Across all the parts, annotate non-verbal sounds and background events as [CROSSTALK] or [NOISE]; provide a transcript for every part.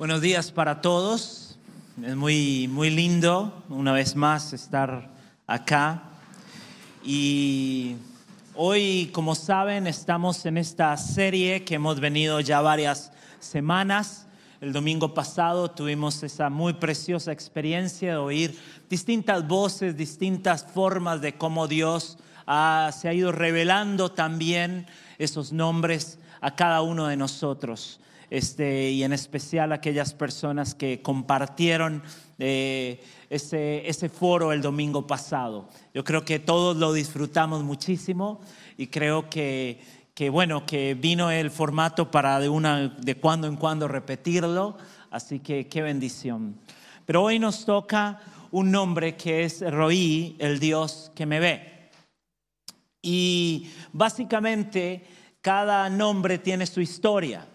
Buenos días para todos. Es muy, muy lindo una vez más estar acá. Y hoy, como saben, estamos en esta serie que hemos venido ya varias semanas. El domingo pasado tuvimos esa muy preciosa experiencia de oír distintas voces, distintas formas de cómo Dios se ha ido revelando también esos nombres a cada uno de nosotros. Este, y en especial aquellas personas que compartieron eh, ese, ese foro el domingo pasado. Yo creo que todos lo disfrutamos muchísimo y creo que, que bueno, que vino el formato para de, una, de cuando en cuando repetirlo, así que qué bendición. Pero hoy nos toca un nombre que es Roí, el Dios que me ve. Y básicamente cada nombre tiene su historia.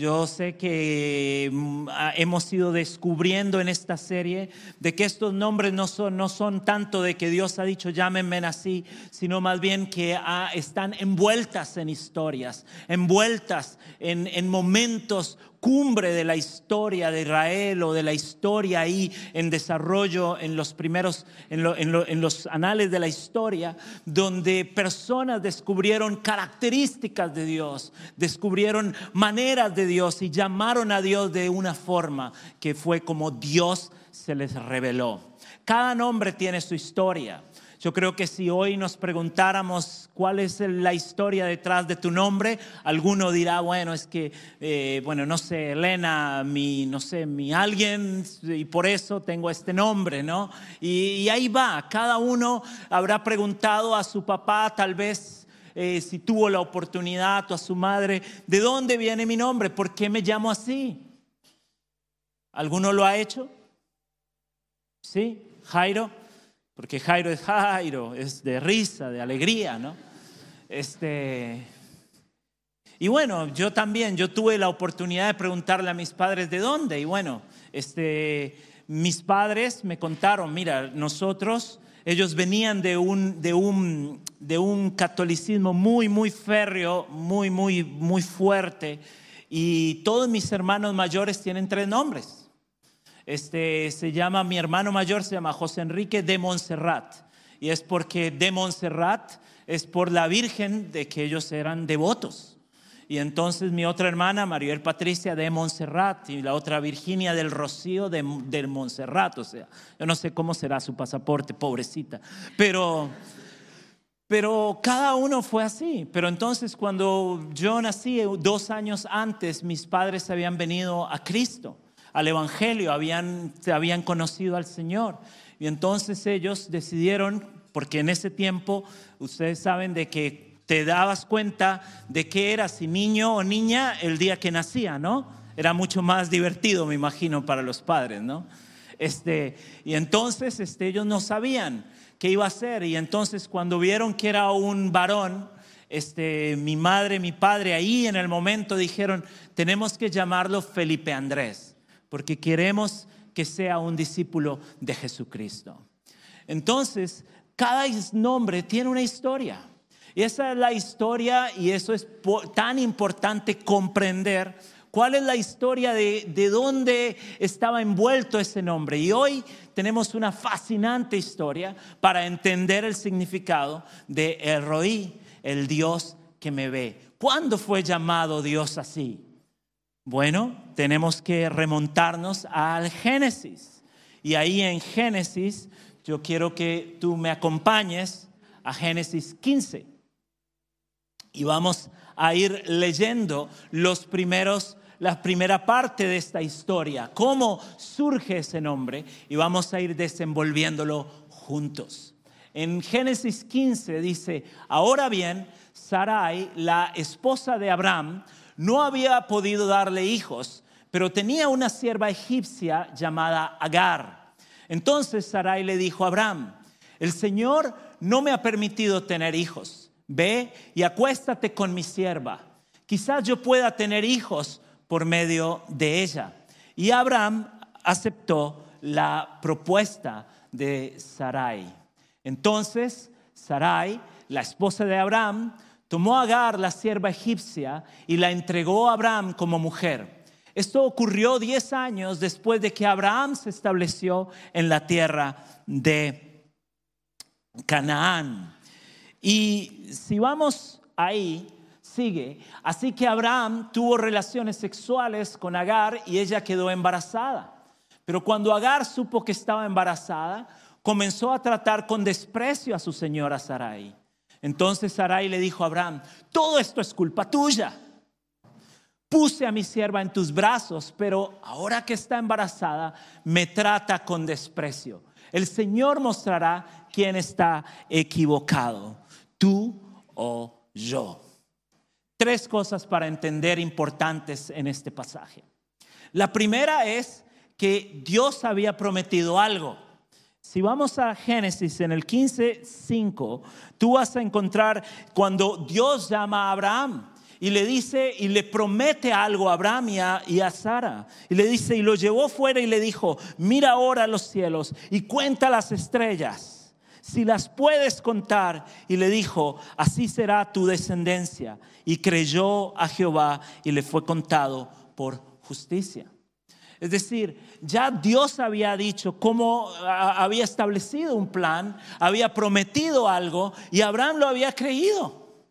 Yo sé que mm, hemos ido descubriendo en esta serie de que estos nombres no son, no son tanto de que Dios ha dicho llámenme así, sino más bien que ah, están envueltas en historias, envueltas en, en momentos cumbre de la historia de Israel o de la historia ahí en desarrollo en los primeros, en, los anales de la historia, donde personas descubrieron características de Dios, descubrieron maneras de Dios y llamaron a Dios de una forma que fue como Dios se les reveló. Cada nombre tiene su historia. Yo creo que si hoy nos preguntáramos cuál es la historia detrás de tu nombre, alguno dirá, bueno, es que, eh, bueno, no sé, Elena, mi, no sé, mi alguien, y por eso tengo este nombre, ¿no? Y, ahí va, cada uno habrá preguntado a su papá, tal vez eh, si tuvo la oportunidad, o a su madre, ¿de dónde viene mi nombre? ¿Por qué me llamo así? ¿Alguno lo ha hecho? ¿Sí? Jairo, porque Jairo es Jairo, es de risa, de alegría, ¿no? Este, y bueno, yo también, yo tuve la oportunidad de preguntarle a mis padres de dónde, y bueno, este, mis padres me contaron, mira, nosotros, ellos venían de un, de un, de un catolicismo muy, muy férreo, muy, muy, muy fuerte, y todos mis hermanos mayores tienen tres nombres. Este, se llama, mi hermano mayor se llama José Enrique de Montserrat. Y es porque de Montserrat es por la Virgen de que ellos eran devotos. Y entonces mi otra hermana, Maribel Patricia de Montserrat, y la otra Virginia del Rocío de, del Montserrat. O sea, yo no sé cómo será su pasaporte, pobrecita. Pero, pero cada uno fue así. Pero entonces cuando yo nací, dos años antes, mis padres habían venido a Cristo al Evangelio, habían, habían conocido al Señor. Y entonces ellos decidieron, porque en ese tiempo ustedes saben de que te dabas cuenta de que eras si niño o niña el día que nacía, ¿no? Era mucho más divertido, me imagino, para los padres, ¿no? Este, y entonces este, ellos no sabían qué iba a ser. Y entonces cuando vieron que era un varón, este, mi madre, mi padre, ahí en el momento dijeron, tenemos que llamarlo Felipe Andrés porque queremos que sea un discípulo de Jesucristo. Entonces, cada nombre tiene una historia. Y esa es la historia y eso es tan importante comprender cuál es la historia de, de dónde estaba envuelto ese nombre. Y hoy tenemos una fascinante historia para entender el significado de El Roí, el Dios que me ve. ¿Cuándo fue llamado Dios así? Bueno, tenemos que remontarnos al Génesis. Y ahí en Génesis, yo quiero que tú me acompañes a Génesis 15. Y vamos a ir leyendo los primeros la primera parte de esta historia, cómo surge ese nombre y vamos a ir desenvolviéndolo juntos. En Génesis 15 dice, ahora bien, Sarai, la esposa de Abraham, no había podido darle hijos, pero tenía una sierva egipcia llamada Agar. Entonces Sarai le dijo a Abraham, el Señor no me ha permitido tener hijos. Ve y acuéstate con mi sierva. Quizás yo pueda tener hijos por medio de ella. Y Abraham aceptó la propuesta de Sarai. Entonces Sarai, la esposa de Abraham, tomó a Agar, la sierva egipcia, y la entregó a Abraham como mujer. Esto ocurrió 10 años después de que Abraham se estableció en la tierra de Canaán. Y si vamos ahí, sigue. Así que Abraham tuvo relaciones sexuales con Agar y ella quedó embarazada. Pero cuando Agar supo que estaba embarazada, comenzó a tratar con desprecio a su señora Sarai. Entonces Sarai le dijo a Abraham, todo esto es culpa tuya. Puse a mi sierva en tus brazos, pero ahora que está embarazada, me trata con desprecio. El Señor mostrará quién está equivocado, tú o yo. Tres cosas para entender importantes en este pasaje. La primera es que Dios había prometido algo. Si vamos a Génesis en el 15:5, tú vas a encontrar cuando Dios llama a Abraham y le dice y le promete algo a Abraham y a, y a, Sara. Y le dice y lo llevó fuera y le dijo, mira ahora los cielos y cuenta las estrellas, si las puedes contar. Y le dijo, así será tu descendencia. Y creyó a Jehová y le fue contado por justicia. Es decir, ya Dios había dicho cómo había establecido un plan, había prometido algo y Abraham lo había creído.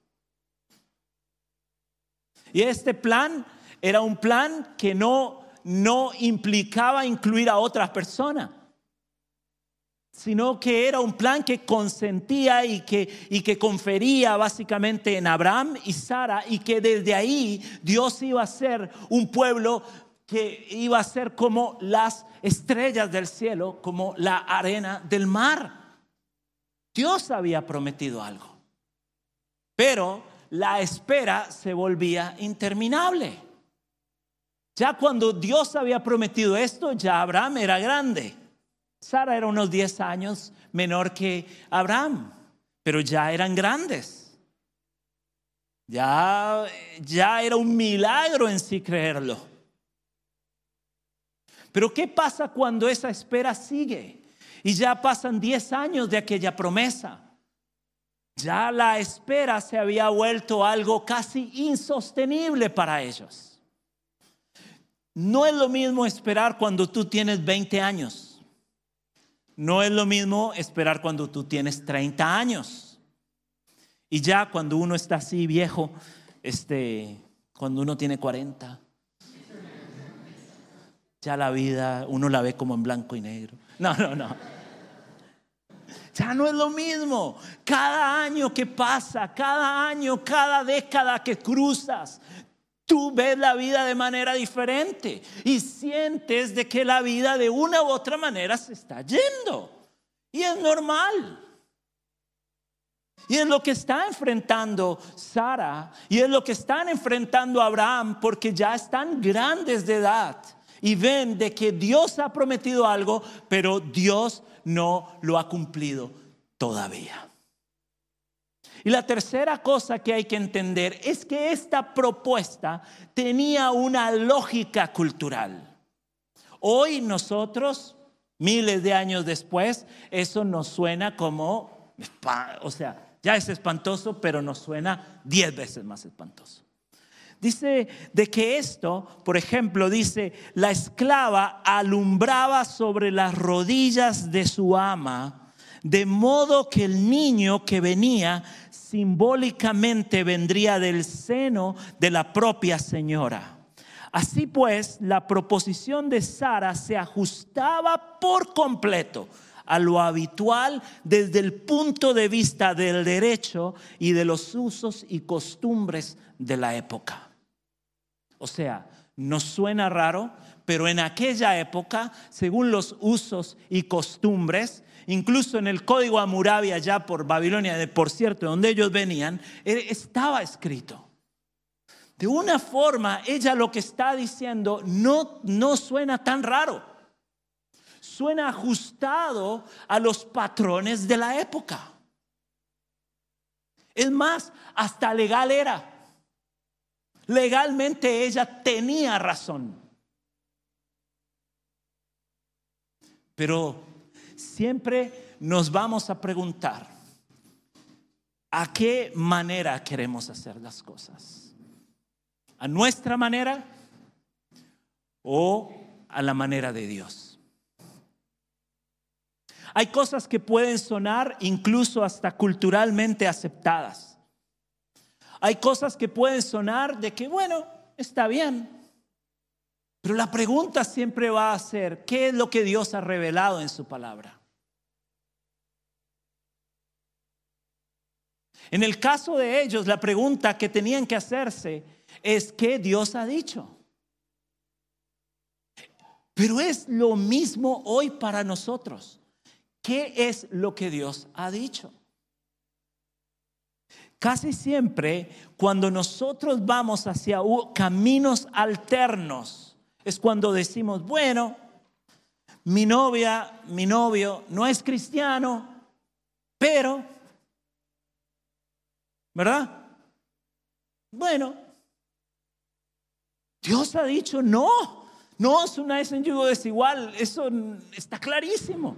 Y este plan era un plan que no, no implicaba incluir a otras personas sino que era un plan que consentía y que, y que confería básicamente en Abraham y Sara y que desde ahí Dios iba a ser un pueblo que iba a ser como las estrellas del cielo, como la arena del mar. Dios había prometido algo, pero la espera se volvía interminable. Ya cuando Dios había prometido esto, ya Abraham era grande. Sara era unos 10 años menor que Abraham, pero ya eran grandes. Ya, ya era un milagro en sí creerlo. Pero ¿qué pasa cuando esa espera sigue? Y ya pasan 10 años de aquella promesa. Ya la espera se había vuelto algo casi insostenible para ellos. No es lo mismo esperar cuando tú tienes 20 años. No es lo mismo esperar cuando tú tienes 30 años. Y ya cuando uno está así viejo, este, cuando uno tiene 40, ya la vida uno la ve como en blanco y negro. No, no, no. Ya no es lo mismo. Cada año que pasa, cada año, cada década que cruzas, tú ves la vida de manera diferente y sientes de que la vida de una u otra manera se está yendo. Y es normal. Y es lo que está enfrentando Sara y es lo que están enfrentando Abraham porque ya están grandes de edad y ven de que Dios ha prometido algo, pero Dios no lo ha cumplido todavía. Y la tercera cosa que hay que entender es que esta propuesta tenía una lógica cultural. Hoy nosotros, miles de años después, eso nos suena como, o sea, ya es espantoso, pero nos suena diez veces más espantoso. Dice de que esto, por ejemplo, dice, la esclava alumbraba sobre las rodillas de su ama, de modo que el niño que venía simbólicamente vendría del seno de la propia señora. Así pues, la proposición de Sara se ajustaba por completo a lo habitual desde el punto de vista del derecho y de los usos y costumbres de la época. O sea, nos suena raro, pero en aquella época, según los usos y costumbres, incluso en el código Amurabi allá por Babilonia, de, por cierto, donde ellos venían, eh, estaba escrito. De una forma, ella lo que está diciendo no, no suena tan raro. Suena ajustado a los patrones de la época. Es más, hasta legal era legalmente ella tenía razón. Pero siempre nos vamos a preguntar, ¿a qué manera queremos hacer las cosas? ¿A nuestra manera o a la manera de Dios. Hay cosas que pueden sonar incluso hasta culturalmente aceptadas. Hay cosas que pueden sonar de que, bueno, está bien. Pero la pregunta siempre va a ser, ¿qué es lo que Dios ha revelado en su palabra? En el caso de ellos, la pregunta que tenían que hacerse es, ¿qué Dios ha dicho? Pero es lo mismo hoy para nosotros. ¿Qué es lo que Dios ha dicho? Casi siempre cuando nosotros vamos hacia caminos alternos es cuando decimos, bueno, mi novia, mi novio no es cristiano, pero, ¿verdad? Bueno, Dios ha dicho no. No es una es yugo desigual, eso está clarísimo.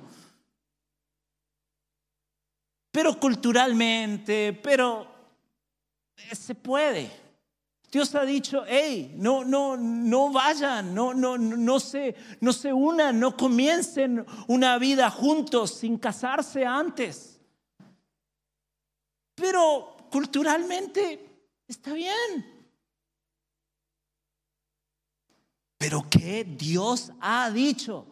Pero culturalmente, pero se puede. Dios ha dicho, hey, no, no, no vayan, no, no, no se, no se unan, no comiencen una vida juntos sin casarse antes. Pero culturalmente está bien. Pero ¿qué Dios ha dicho?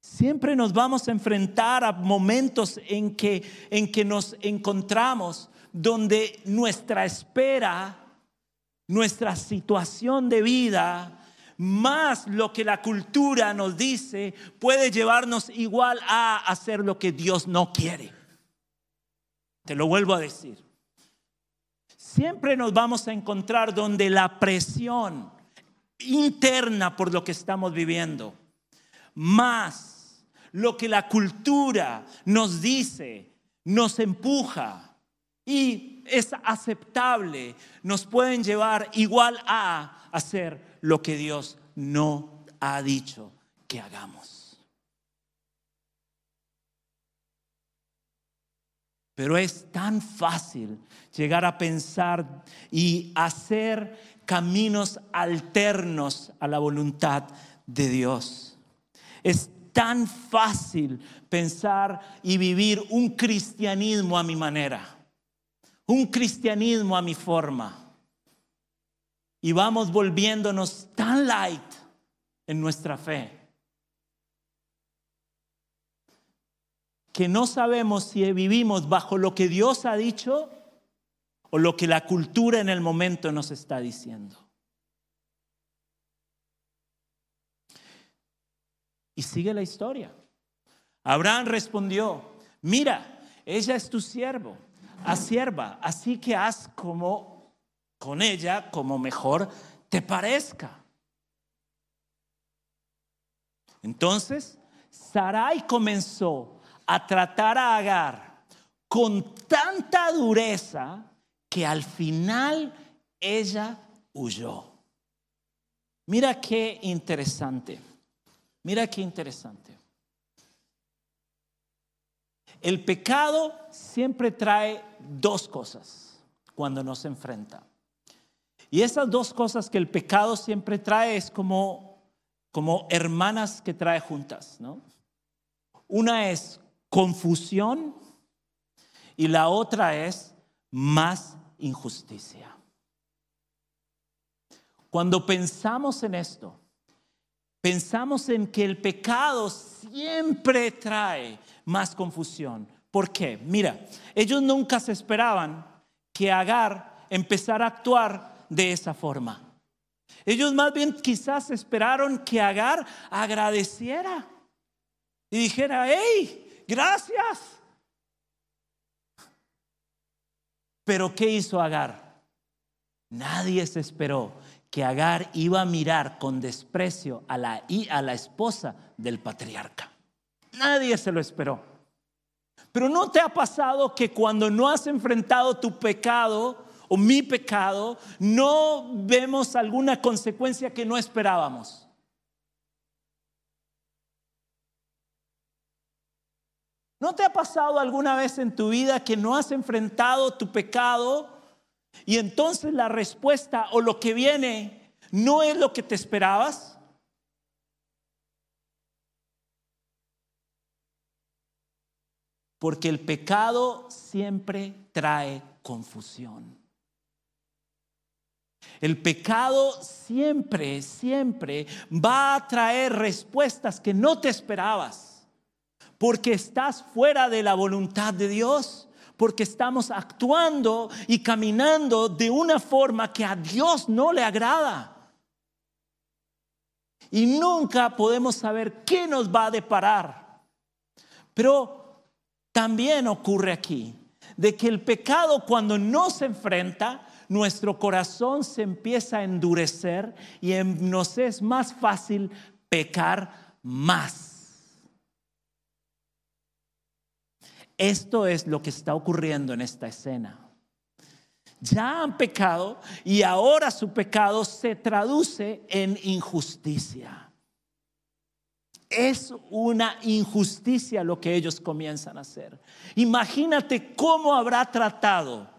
Siempre nos vamos a enfrentar a momentos en que, en que nos encontramos donde nuestra espera, nuestra situación de vida, más lo que la cultura nos dice, puede llevarnos igual a hacer lo que Dios no quiere. Te lo vuelvo a decir siempre nos vamos a encontrar donde la presión interna por lo que estamos viviendo, más lo que la cultura nos dice, nos empuja y es aceptable, nos pueden llevar igual a hacer lo que Dios no ha dicho que hagamos. Pero es tan fácil llegar a pensar y hacer caminos alternos a la voluntad de Dios. Es tan fácil pensar y vivir un cristianismo a mi manera, un cristianismo a mi forma. Y vamos volviéndonos tan light en nuestra fe que no sabemos si vivimos bajo lo que Dios ha dicho o lo que la cultura en el momento nos está diciendo. Y sigue la historia. Abraham respondió, mira, ella es tu siervo, a sierva, así que haz como con ella como mejor te parezca. Entonces, Sarai comenzó a tratar a Agar con tanta dureza que al final ella huyó. Mira qué interesante. Mira qué interesante. El pecado siempre trae dos cosas cuando nos enfrenta. Y esas dos cosas que el pecado siempre trae es como, como hermanas que trae juntas, ¿no? Una es confusión y la otra es más injusticia. Cuando pensamos en esto, pensamos en que el pecado siempre trae más confusión. ¿Por qué? Mira, ellos nunca se esperaban que Agar empezara a actuar de esa forma. Ellos más bien quizás esperaron que Agar agradeciera y dijera, hey, gracias. Pero ¿qué hizo Agar? Nadie se esperó que Agar iba a mirar con desprecio a la, a la esposa del patriarca. Nadie se lo esperó. Pero ¿no te ha pasado que cuando no has enfrentado tu pecado o mi pecado, no vemos alguna consecuencia que no esperábamos? ¿No te ha pasado alguna vez en tu vida que no has enfrentado tu pecado y entonces la respuesta o lo que viene ¿No es lo que te esperabas? Porque el pecado siempre trae confusión. El pecado siempre, siempre va a traer respuestas que no te esperabas, porque estás fuera de la voluntad de Dios, porque estamos actuando y caminando de una forma que a Dios no le agrada. Y nunca podemos saber qué nos va a deparar. Pero también ocurre aquí de que el pecado cuando no se enfrenta, nuestro corazón se empieza a endurecer y nos es más fácil pecar más. Esto es lo que está ocurriendo en esta escena. Ya han pecado y ahora su pecado se traduce en injusticia. Es una injusticia lo que ellos comienzan a hacer. Imagínate cómo habrá tratado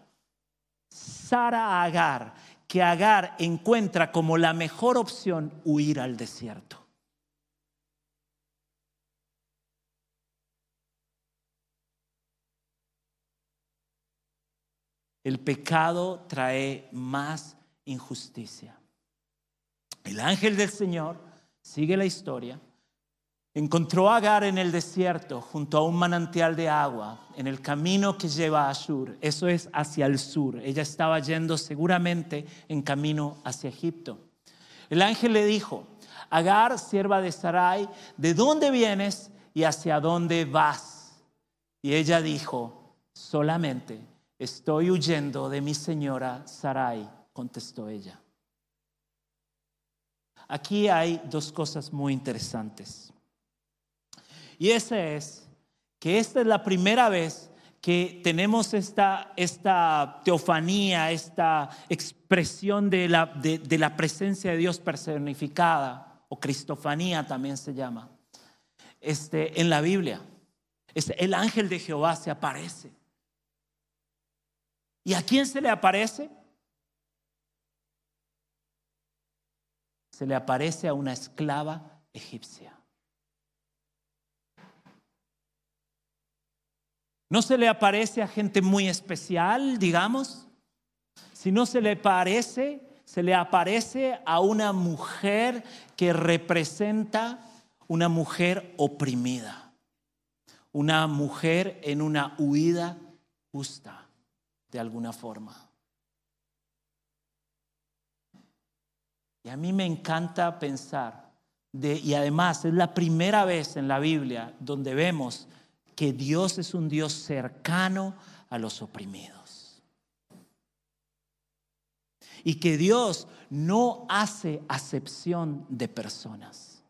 Sara a Agar, que Agar encuentra como la mejor opción huir al desierto. El pecado trae más injusticia. El ángel del Señor, sigue la historia, Encontró a Agar en el desierto junto a un manantial de agua en el camino que lleva a Ashur. Eso es hacia el sur. Ella estaba yendo seguramente en camino hacia Egipto. El ángel le dijo, Agar, sierva de Sarai, ¿de dónde vienes y hacia dónde vas? Y ella dijo, solamente estoy huyendo de mi señora Sarai, contestó ella. Aquí hay dos cosas muy interesantes. Y esa es que esta es la primera vez que tenemos esta, esta teofanía, esta expresión de la, de, la presencia de Dios personificada, o cristofanía también se llama, este, en la Biblia. Es el ángel de Jehová se aparece. ¿Y a quién se le aparece? Se le aparece a una esclava egipcia. No se le aparece a gente muy especial, digamos, sino se le parece, se le aparece a una mujer que representa una mujer oprimida, una mujer en una huida justa, de alguna forma. Y a mí me encanta pensar, de, y además es la primera vez en la Biblia donde vemos que Dios es un Dios cercano a los oprimidos. Y que Dios no hace acepción de personas.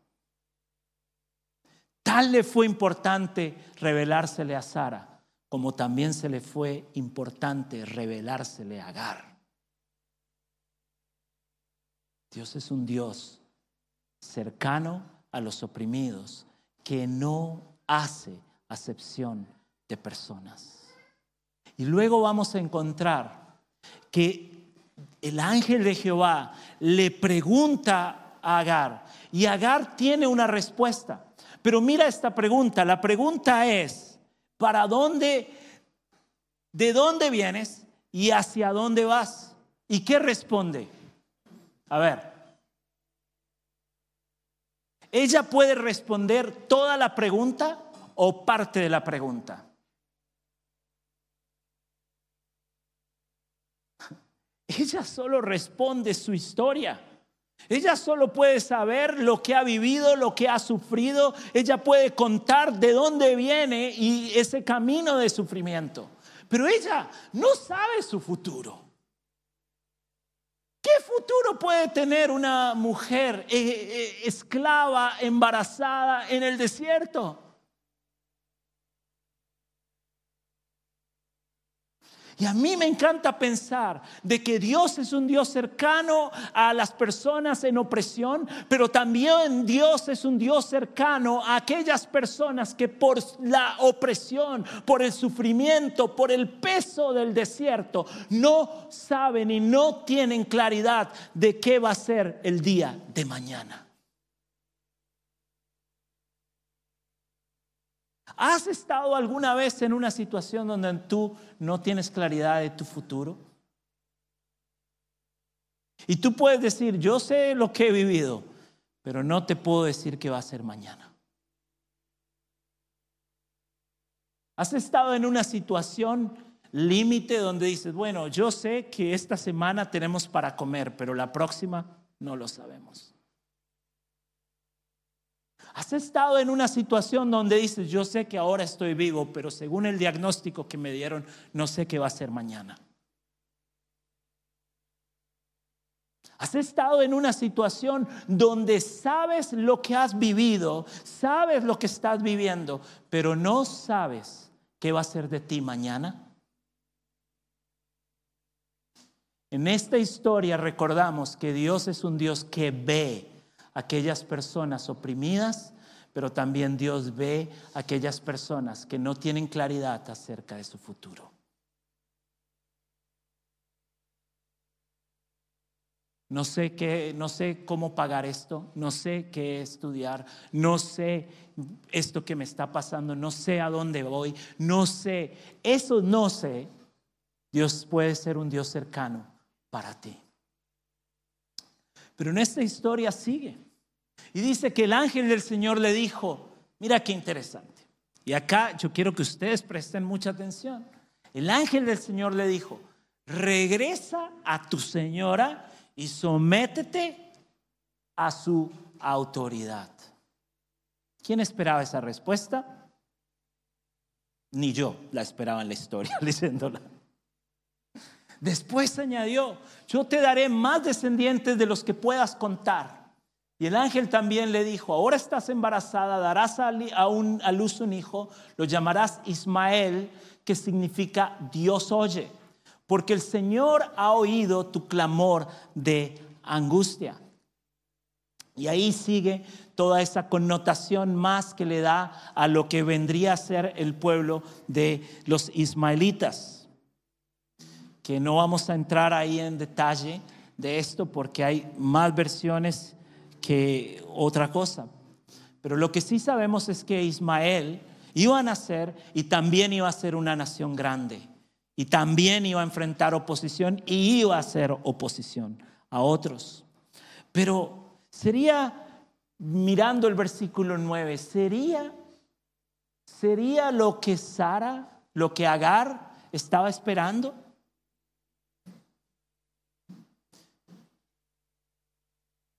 Tal le fue importante revelársele a Sara, como también se le fue importante revelársele a Agar. Dios es un Dios cercano a los oprimidos, que no hace acepción de personas. Y luego vamos a encontrar que el ángel de Jehová le pregunta a Agar y Agar tiene una respuesta. Pero mira esta pregunta, la pregunta es, ¿para dónde, de dónde vienes y hacia dónde vas? ¿Y qué responde? A ver, ella puede responder toda la pregunta o parte de la pregunta? [LAUGHS] Ella solo responde su historia. Ella solo puede saber lo que ha vivido, lo que ha sufrido. Ella puede contar de dónde viene y ese camino de sufrimiento. Pero ella no sabe su futuro. ¿Qué futuro puede tener una mujer eh, eh, esclava, embarazada en el desierto? Y a mí me encanta pensar de que Dios es un Dios cercano a las personas en opresión, pero también Dios es un Dios cercano a aquellas personas que por la opresión, por el sufrimiento, por el peso del desierto, no saben y no tienen claridad de qué va a ser el día de mañana. ¿Has estado alguna vez en una situación donde tú no tienes claridad de tu futuro? Y tú puedes decir, yo sé lo que he vivido, pero no te puedo decir qué va a ser mañana. ¿Has estado en una situación límite donde dices, bueno, yo sé que esta semana tenemos para comer, pero la próxima no lo sabemos? ¿Has estado en una situación donde dices, yo sé que ahora estoy vivo, pero según el diagnóstico que me dieron, no sé qué va a ser mañana? Has estado en una situación donde sabes lo que has vivido, sabes lo que estás viviendo, pero no sabes qué va a ser de ti mañana. En esta historia recordamos que Dios es un Dios que ve aquellas personas oprimidas, pero también Dios ve aquellas personas que no tienen claridad acerca de su futuro. No sé qué, no sé cómo pagar esto, no sé qué estudiar, no sé esto que me está pasando, no sé a dónde voy, no sé, eso no sé. Dios puede ser un Dios cercano para ti. Pero en esta historia sigue. Y dice que el ángel del Señor le dijo, mira qué interesante. Y acá yo quiero que ustedes presten mucha atención. El ángel del Señor le dijo, regresa a tu señora y sométete a su autoridad. ¿Quién esperaba esa respuesta? Ni yo la esperaba en la historia [LAUGHS] leyéndola. Después añadió, yo te daré más descendientes de los que puedas contar. Y el ángel también le dijo, ahora estás embarazada, darás a, a luz un hijo, lo llamarás Ismael, que significa Dios oye, porque el Señor ha oído tu clamor de angustia. Y ahí sigue toda esa connotación más que le da a lo que vendría a ser el pueblo de los ismaelitas que no vamos a entrar ahí en detalle de esto porque hay más versiones que otra cosa. Pero lo que sí sabemos es que Ismael iba a nacer y también iba a ser una nación grande. Y también iba a enfrentar oposición y iba a ser oposición a otros. Pero sería, mirando el versículo 9, sería, sería lo que Sara, lo que Agar estaba esperando.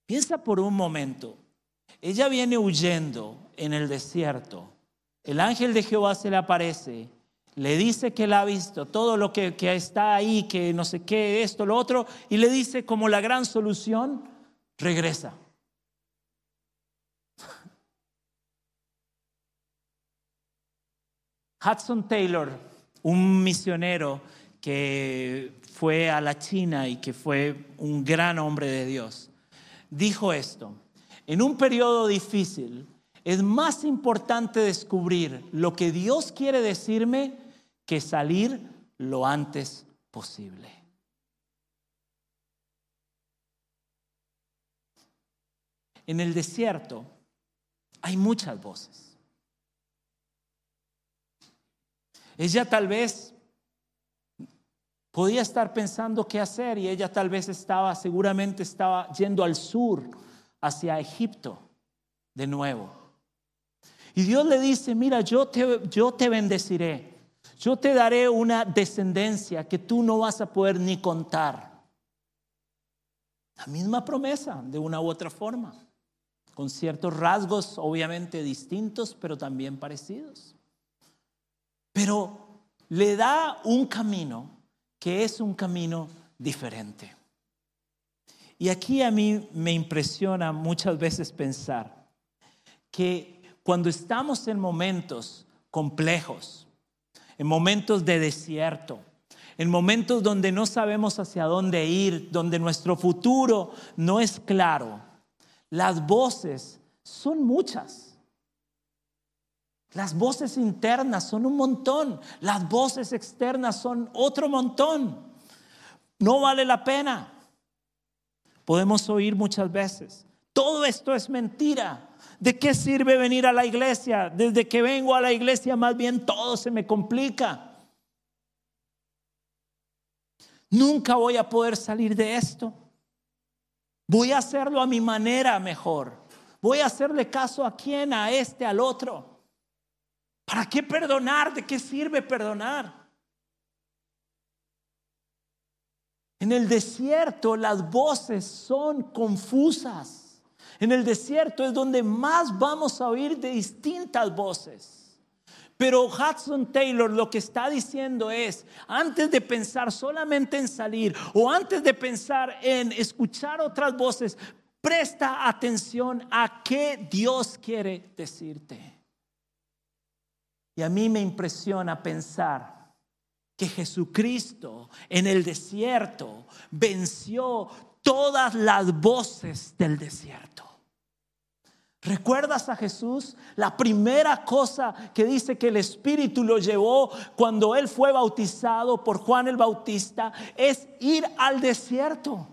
Piensa por un momento. Ella viene huyendo en el desierto. El ángel de Jehová se le aparece, le dice que la ha visto, todo lo que, está ahí, que no sé qué, esto, lo otro, y le dice como la gran solución, regresa. [LAUGHS] Hudson Taylor, un misionero que fue a la China y que fue un gran hombre de Dios, dijo esto, en un periodo difícil es más importante descubrir lo que Dios quiere decirme que salir lo antes posible. En el desierto hay muchas voces. Ella tal vez podía estar pensando qué hacer y ella tal vez estaba, seguramente estaba yendo al sur, hacia Egipto, de nuevo. Y Dios le dice, mira, yo te, yo te bendeciré, yo te daré una descendencia que tú no vas a poder ni contar. La misma promesa, de una u otra forma, con ciertos rasgos obviamente distintos, pero también parecidos. Pero le da un camino que es un camino diferente. Y aquí a mí me impresiona muchas veces pensar que cuando estamos en momentos complejos, en momentos de desierto, en momentos donde no sabemos hacia dónde ir, donde nuestro futuro no es claro, las voces son muchas. Las voces internas son un montón, las voces externas son otro montón. No vale la pena. Podemos oír muchas veces. Todo esto es mentira. ¿De qué sirve venir a la iglesia? Desde que vengo a la iglesia más bien todo se me complica. Nunca voy a poder salir de esto. Voy a hacerlo a mi manera mejor. Voy a hacerle caso a quién, a este, al otro. ¿Para qué perdonar? ¿De qué sirve perdonar? En el desierto las voces son confusas. En el desierto es donde más vamos a oír de distintas voces. Pero Hudson Taylor lo que está diciendo es, antes de pensar solamente en salir o antes de pensar en escuchar otras voces, presta atención a qué Dios quiere decirte. Y a mí me impresiona pensar que Jesucristo en el desierto venció todas las voces del desierto. ¿Recuerdas a Jesús? La primera cosa que dice que el Espíritu lo llevó cuando él fue bautizado por Juan el Bautista es ir al desierto.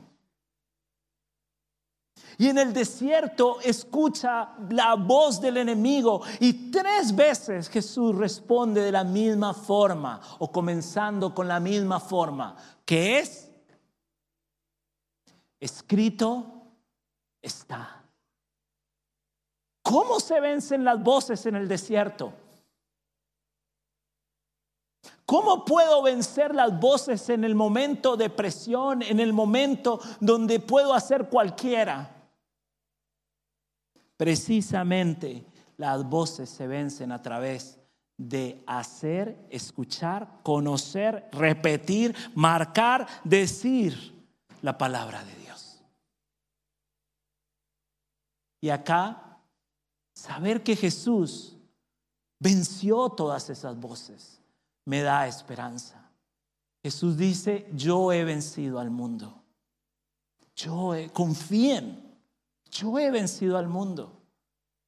Y en el desierto escucha la voz del enemigo y tres veces Jesús responde de la misma forma o comenzando con la misma forma, que es escrito está. ¿Cómo se vencen las voces en el desierto? ¿Cómo puedo vencer las voces en el momento de presión, en el momento donde puedo hacer cualquiera? Precisamente las voces se vencen a través de hacer, escuchar, conocer, repetir, marcar, decir la palabra de Dios. Y acá Saber que Jesús venció todas esas voces me da esperanza. Jesús dice, yo he vencido al mundo. Yo he, confíen, yo he vencido al mundo.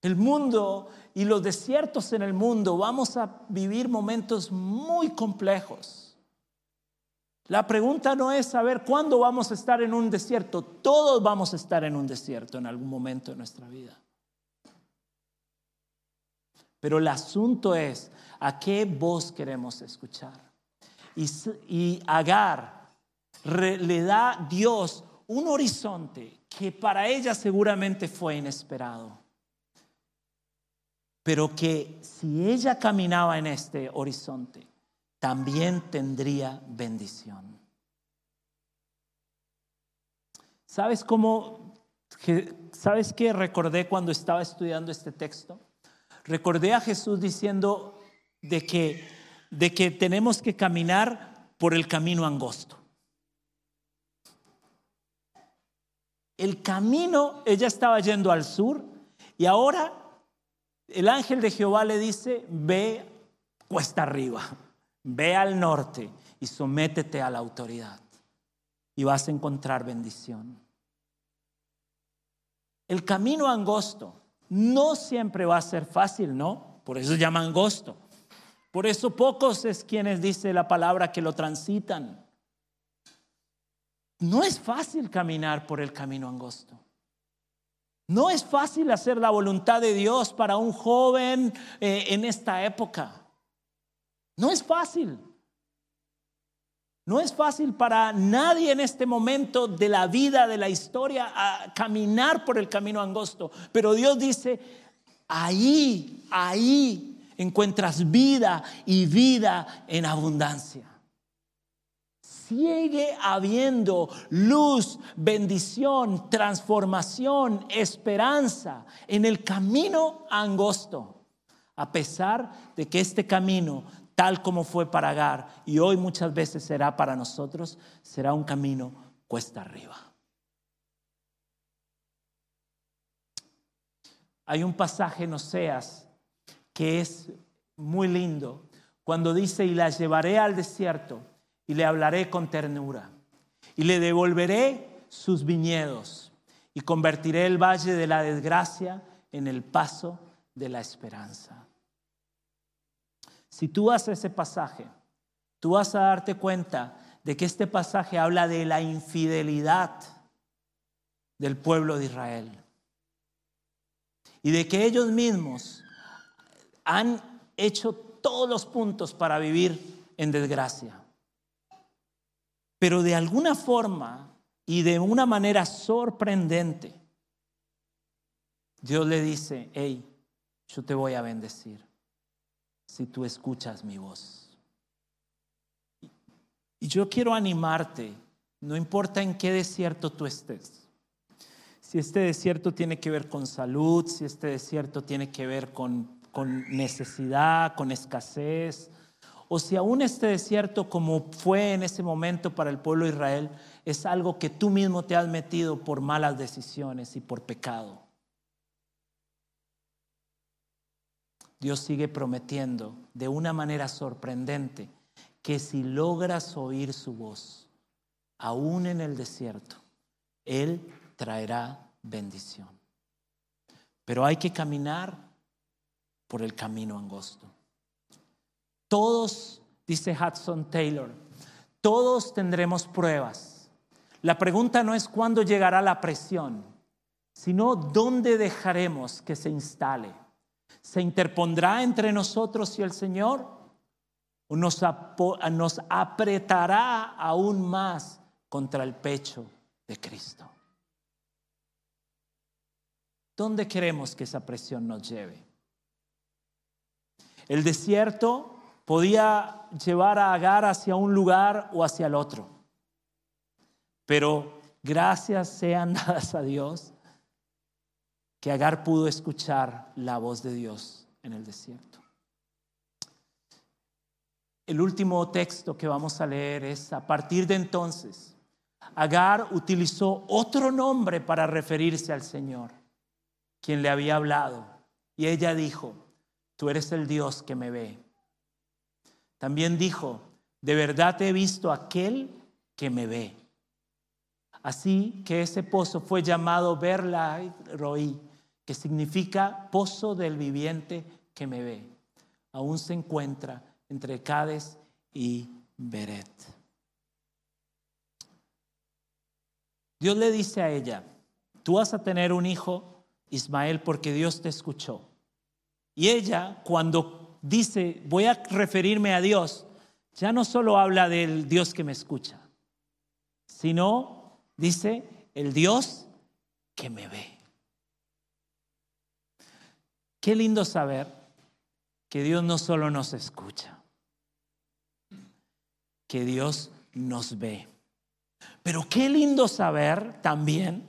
El mundo y los desiertos en el mundo vamos a vivir momentos muy complejos. La pregunta no es saber cuándo vamos a estar en un desierto. Todos vamos a estar en un desierto en algún momento de nuestra vida. Pero el asunto es a qué voz queremos escuchar. Y, Agar le da Dios un horizonte que para ella seguramente fue inesperado. Pero que si ella caminaba en este horizonte, también tendría bendición. ¿Sabes cómo? ¿Sabes qué recordé cuando estaba estudiando este texto? recordé a Jesús diciendo de que, de que tenemos que caminar por el camino angosto. El camino, ella estaba yendo al sur y ahora el ángel de Jehová le dice, ve cuesta arriba, ve al norte y sométete a la autoridad y vas a encontrar bendición. El camino angosto no siempre va a ser fácil, ¿no? Por eso llama angosto. Por eso pocos es quienes dice la palabra que lo transitan. No es fácil caminar por el camino angosto. No es fácil hacer la voluntad de Dios para un joven eh, en esta época. No es fácil. No es fácil para nadie en este momento de la vida, de la historia, caminar por el camino angosto. Pero Dios dice, ahí, ahí encuentras vida y vida en abundancia. Sigue habiendo luz, bendición, transformación, esperanza en el camino angosto, a pesar de que este camino tal como fue para Agar y hoy muchas veces será para nosotros, será un camino cuesta arriba. Hay un pasaje en Oseas que es muy lindo, cuando dice, y las llevaré al desierto y le hablaré con ternura y le devolveré sus viñedos y convertiré el valle de la desgracia en el paso de la esperanza. Si tú haces ese pasaje, tú vas a darte cuenta de que este pasaje habla de la infidelidad del pueblo de Israel y de que ellos mismos han hecho todos los puntos para vivir en desgracia. Pero de alguna forma y de una manera sorprendente, Dios le dice, hey, yo te voy a bendecir si tú escuchas mi voz. Y yo quiero animarte, no importa en qué desierto tú estés. Si este desierto tiene que ver con salud, si este desierto tiene que ver con, con necesidad, con escasez, o si aún este desierto, como fue en ese momento para el pueblo de Israel, es algo que tú mismo te has metido por malas decisiones y por pecado. Dios sigue prometiendo de una manera sorprendente que si logras oír su voz, aún en el desierto, Él traerá bendición. Pero hay que caminar por el camino angosto. Todos, dice Hudson Taylor, todos tendremos pruebas. La pregunta no es cuándo llegará la presión, sino dónde dejaremos que se instale. ¿Se interpondrá entre nosotros y el Señor? ¿O nos, nos apretará aún más contra el pecho de Cristo? ¿Dónde queremos que esa presión nos lleve? El desierto podía llevar a Agar hacia un lugar o hacia el otro. Pero gracias sean [LAUGHS] dadas a Dios que Agar pudo escuchar la voz de Dios en el desierto. El último texto que vamos a leer es, a partir de entonces, Agar utilizó otro nombre para referirse al Señor, quien le había hablado. Y ella dijo, tú eres el Dios que me ve. También dijo, de verdad he visto aquel que me ve. Así que ese pozo fue llamado Berlai Roí, que significa pozo del viviente que me ve. Aún se encuentra entre Cades y Beret. Dios le dice a ella, tú vas a tener un hijo, Ismael, porque Dios te escuchó. Y ella, cuando dice, voy a referirme a Dios, ya no solo habla del Dios que me escucha, sino dice el Dios que me ve. Qué lindo saber que Dios no solo nos escucha, que Dios nos ve. Pero qué lindo saber también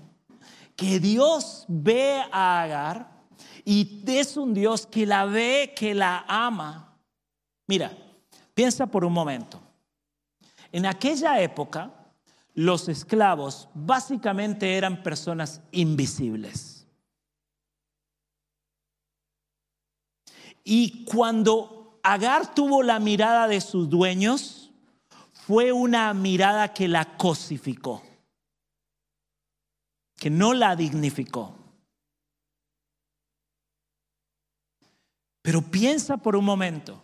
que Dios ve a Agar y es un Dios que la ve, que la ama. Mira, piensa por un momento. En aquella época, los esclavos básicamente eran personas invisibles. Y cuando Agar tuvo la mirada de sus dueños, fue una mirada que la cosificó, que no la dignificó. Pero piensa por un momento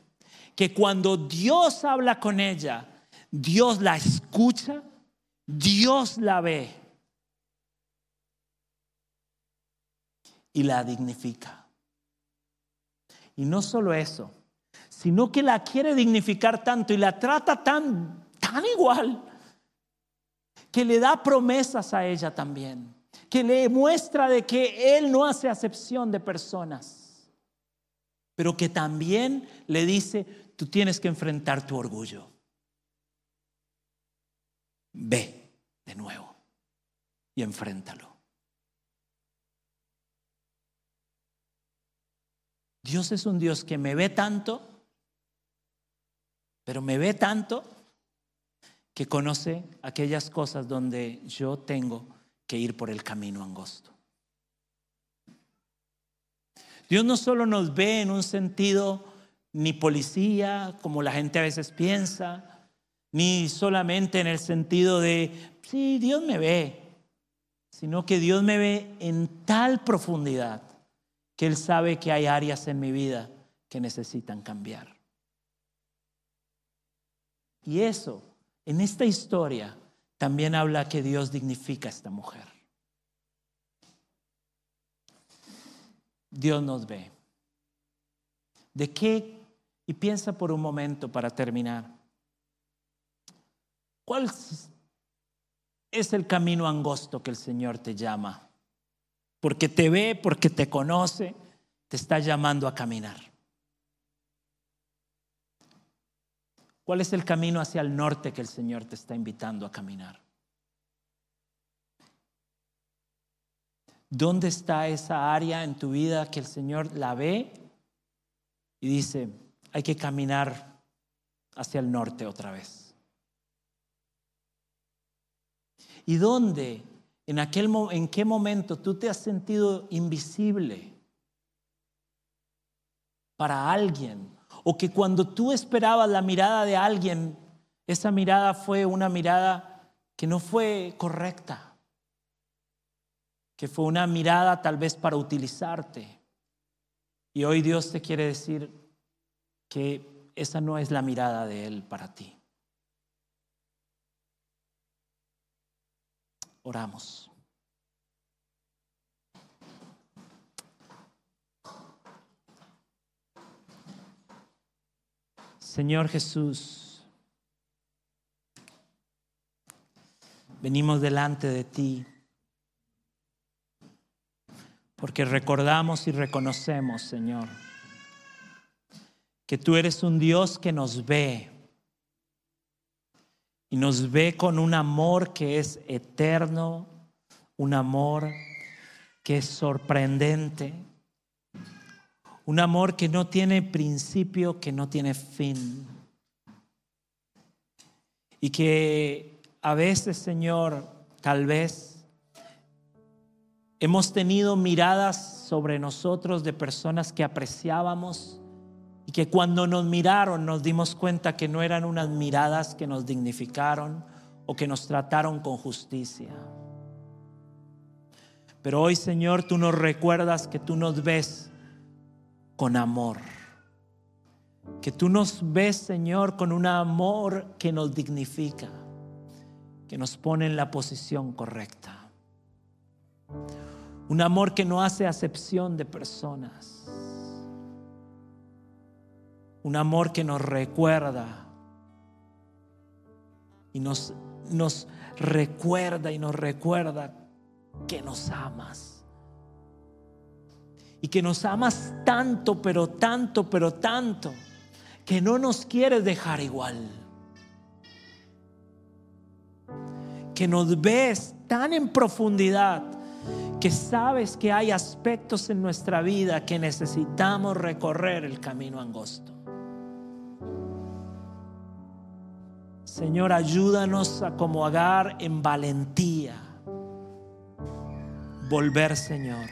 que cuando Dios habla con ella, Dios la escucha, Dios la ve y la dignifica. Y no solo eso, sino que la quiere dignificar tanto y la trata tan, tan igual, que le da promesas a ella también, que le muestra de que Él no hace acepción de personas pero que también le dice, tú tienes que enfrentar tu orgullo. Ve de nuevo y enfréntalo. Dios es un Dios que me ve tanto, pero me ve tanto que conoce aquellas cosas donde yo tengo que ir por el camino angosto. Dios no solo nos ve en un sentido ni policía, como la gente a veces piensa, ni solamente en el sentido de, sí, Dios me ve, sino que Dios me ve en tal profundidad que Él sabe que hay áreas en mi vida que necesitan cambiar. Y eso, en esta historia, también habla que Dios dignifica a esta mujer. Dios nos ve. ¿De qué? Y piensa por un momento para terminar. ¿Cuál es el camino angosto que el Señor te llama? Porque te ve, porque te conoce, te está llamando a caminar. ¿Cuál es el camino hacia el norte que el Señor te está invitando a caminar? ¿Dónde está esa área en tu vida que el Señor la ve y dice, hay que caminar hacia el norte otra vez? ¿Y dónde, en, aquel, en qué momento tú te has sentido invisible para alguien? O que cuando tú esperabas la mirada de alguien, esa mirada fue una mirada que no fue correcta, que fue una mirada tal vez para utilizarte. Y hoy Dios te quiere decir que esa no es la mirada de Él para ti. Oramos. Señor Jesús, venimos delante de ti porque recordamos y reconocemos, Señor, que tú eres un Dios que nos ve y nos ve con un amor que es eterno, un amor que es sorprendente, un amor que no tiene principio, que no tiene fin. Y que a veces, Señor, tal vez hemos tenido miradas sobre nosotros de personas que apreciábamos y que cuando nos miraron nos dimos cuenta que no eran unas miradas que nos dignificaron o que nos trataron con justicia. Pero hoy, Señor, tú nos recuerdas que tú nos ves con amor. Que tú nos ves, Señor, con un amor que nos dignifica, que nos pone en la posición correcta. Un amor que no hace acepción de personas. Un amor que nos recuerda y nos, nos recuerda y nos recuerda que nos amas y que nos amas tanto, pero tanto, pero tanto, que no nos quieres dejar igual. Que nos ves tan en profundidad que sabes que hay aspectos en nuestra vida que necesitamos recorrer el camino angosto. Señor, ayúdanos a como Agar en valentía. Volver, Señor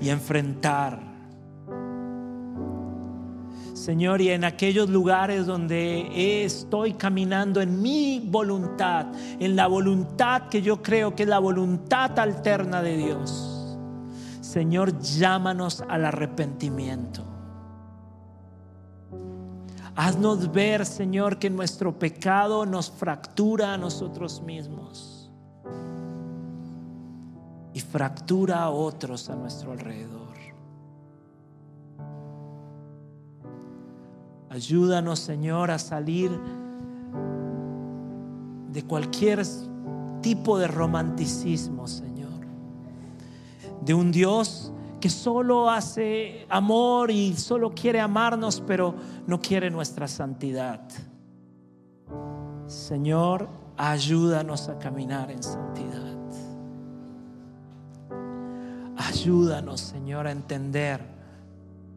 y enfrentar. Señor, y en aquellos lugares donde estoy caminando en mi voluntad, en la voluntad que yo creo que es la voluntad alterna de Dios, Señor, llámanos al arrepentimiento. Haznos ver, Señor, que nuestro pecado nos fractura a nosotros mismos y fractura a otros a nuestro alrededor. Ayúdanos, Señor, a salir de cualquier tipo de romanticismo, Señor. De un Dios que solo hace amor y solo quiere amarnos, pero no quiere nuestra santidad. Señor, ayúdanos a caminar en santidad. Ayúdanos, Señor, a entender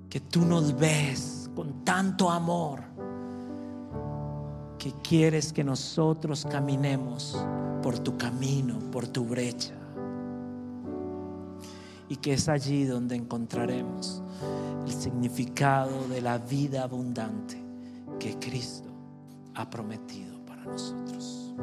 que tú nos ves con tanto amor que quieres que nosotros caminemos por tu camino, por tu brecha. Y que es allí donde encontraremos el significado de la vida abundante que Cristo ha prometido para nosotros.